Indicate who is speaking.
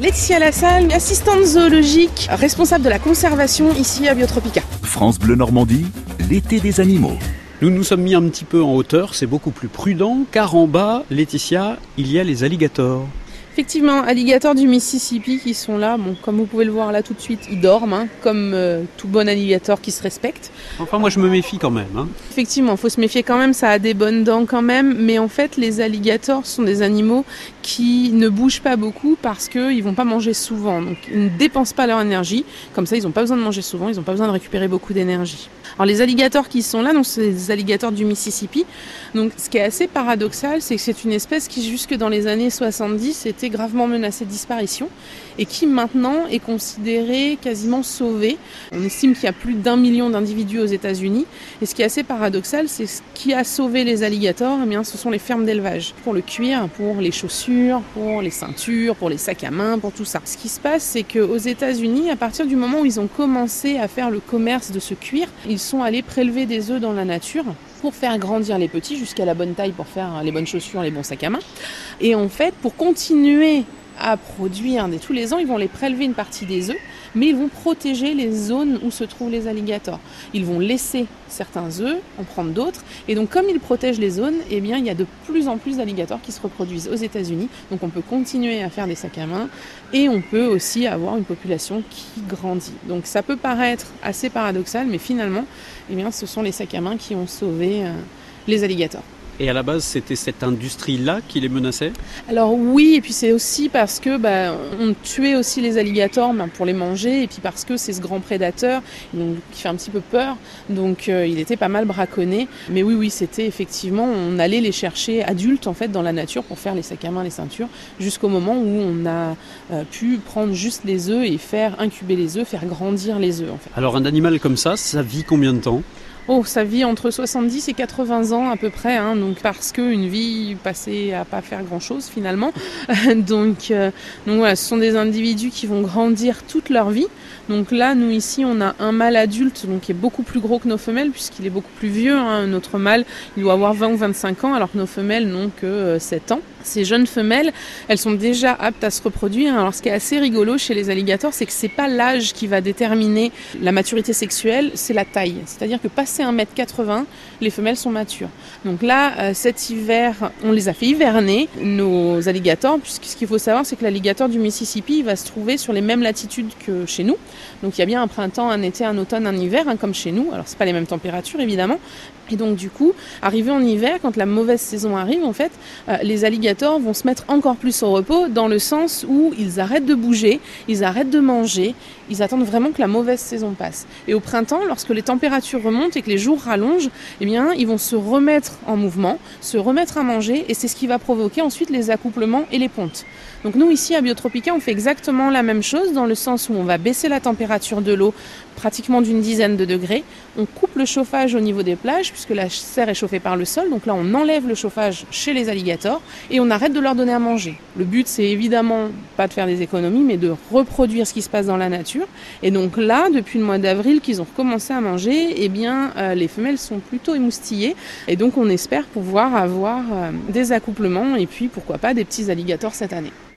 Speaker 1: Laetitia Lassalle, assistante zoologique, responsable de la conservation ici à Biotropica.
Speaker 2: France Bleu Normandie, l'été des animaux.
Speaker 3: Nous nous sommes mis un petit peu en hauteur, c'est beaucoup plus prudent, car en bas, Laetitia, il y a les alligators.
Speaker 1: Effectivement, alligators du Mississippi qui sont là. Bon, comme vous pouvez le voir là tout de suite, ils dorment, hein, comme euh, tout bon alligator qui se respecte.
Speaker 3: Enfin, moi je me méfie quand même. Hein.
Speaker 1: Effectivement, il faut se méfier quand même, ça a des bonnes dents quand même, mais en fait, les alligators sont des animaux qui ne bougent pas beaucoup parce qu'ils vont pas manger souvent. Donc, ils ne dépensent pas leur énergie. Comme ça, ils n'ont pas besoin de manger souvent, ils n'ont pas besoin de récupérer beaucoup d'énergie. Alors, les alligators qui sont là, donc c'est des alligators du Mississippi. Donc, ce qui est assez paradoxal, c'est que c'est une espèce qui, jusque dans les années 70, était gravement menacée de disparition et qui maintenant est considérée quasiment sauvée. On estime qu'il y a plus d'un million d'individus aux États-Unis. Et ce qui est assez paradoxal, c'est ce qui a sauvé les alligators, eh bien, ce sont les fermes d'élevage. Pour le cuir, pour les chaussures, pour les ceintures, pour les sacs à main, pour tout ça. Ce qui se passe, c'est qu'aux États-Unis, à partir du moment où ils ont commencé à faire le commerce de ce cuir, ils sont allés prélever des œufs dans la nature pour faire grandir les petits jusqu'à la bonne taille pour faire les bonnes chaussures, les bons sacs à main. Et en fait, pour continuer à produire tous les ans, ils vont les prélever une partie des œufs, mais ils vont protéger les zones où se trouvent les alligators. Ils vont laisser certains œufs, en prendre d'autres, et donc comme ils protègent les zones, eh bien il y a de plus en plus d'alligators qui se reproduisent aux États-Unis. Donc on peut continuer à faire des sacs à main et on peut aussi avoir une population qui grandit. Donc ça peut paraître assez paradoxal, mais finalement, eh bien ce sont les sacs à main qui ont sauvé euh, les alligators.
Speaker 3: Et à la base, c'était cette industrie-là qui les menaçait?
Speaker 1: Alors oui, et puis c'est aussi parce que bah, on tuait aussi les alligators bah, pour les manger, et puis parce que c'est ce grand prédateur donc, qui fait un petit peu peur, donc euh, il était pas mal braconné. Mais oui, oui, c'était effectivement, on allait les chercher adultes en fait dans la nature pour faire les sacs à main, les ceintures, jusqu'au moment où on a euh, pu prendre juste les œufs et faire incuber les œufs, faire grandir les œufs. En fait.
Speaker 3: Alors un animal comme ça, ça vit combien de temps?
Speaker 1: Oh, ça vit entre 70 et 80 ans à peu près, hein, donc parce qu'une vie passée à pas faire grand chose finalement. donc, euh, donc voilà, ce sont des individus qui vont grandir toute leur vie. Donc là, nous ici, on a un mâle adulte donc qui est beaucoup plus gros que nos femelles puisqu'il est beaucoup plus vieux. Hein. Notre mâle, il doit avoir 20 ou 25 ans alors que nos femelles n'ont que 7 euh, ans. Ces jeunes femelles, elles sont déjà aptes à se reproduire. Alors ce qui est assez rigolo chez les alligators, c'est que c'est pas l'âge qui va déterminer la maturité sexuelle, c'est la taille. C'est-à-dire que passé 1m80, les femelles sont matures. Donc là, euh, cet hiver, on les a fait hiverner, nos alligators, puisque ce qu'il faut savoir, c'est que l'alligator du Mississippi va se trouver sur les mêmes latitudes que chez nous. Donc il y a bien un printemps, un été, un automne, un hiver, hein, comme chez nous. Alors c'est pas les mêmes températures évidemment. Et donc du coup, arrivé en hiver, quand la mauvaise saison arrive, en fait, euh, les alligators vont se mettre encore plus au repos dans le sens où ils arrêtent de bouger, ils arrêtent de manger, ils attendent vraiment que la mauvaise saison passe. Et au printemps, lorsque les températures remontent et que les jours rallongent, eh bien, ils vont se remettre en mouvement, se remettre à manger, et c'est ce qui va provoquer ensuite les accouplements et les pontes. Donc nous ici à Biotropica, on fait exactement la même chose dans le sens où on va baisser la température de l'eau pratiquement d'une dizaine de degrés. On coupe le chauffage au niveau des plages puisque la serre est chauffée par le sol. Donc là, on enlève le chauffage chez les alligators et on arrête de leur donner à manger. Le but, c'est évidemment pas de faire des économies, mais de reproduire ce qui se passe dans la nature. Et donc là, depuis le mois d'avril qu'ils ont recommencé à manger, eh bien, euh, les femelles sont plutôt émoustillées. Et donc, on espère pouvoir avoir euh, des accouplements et puis, pourquoi pas, des petits alligators cette année.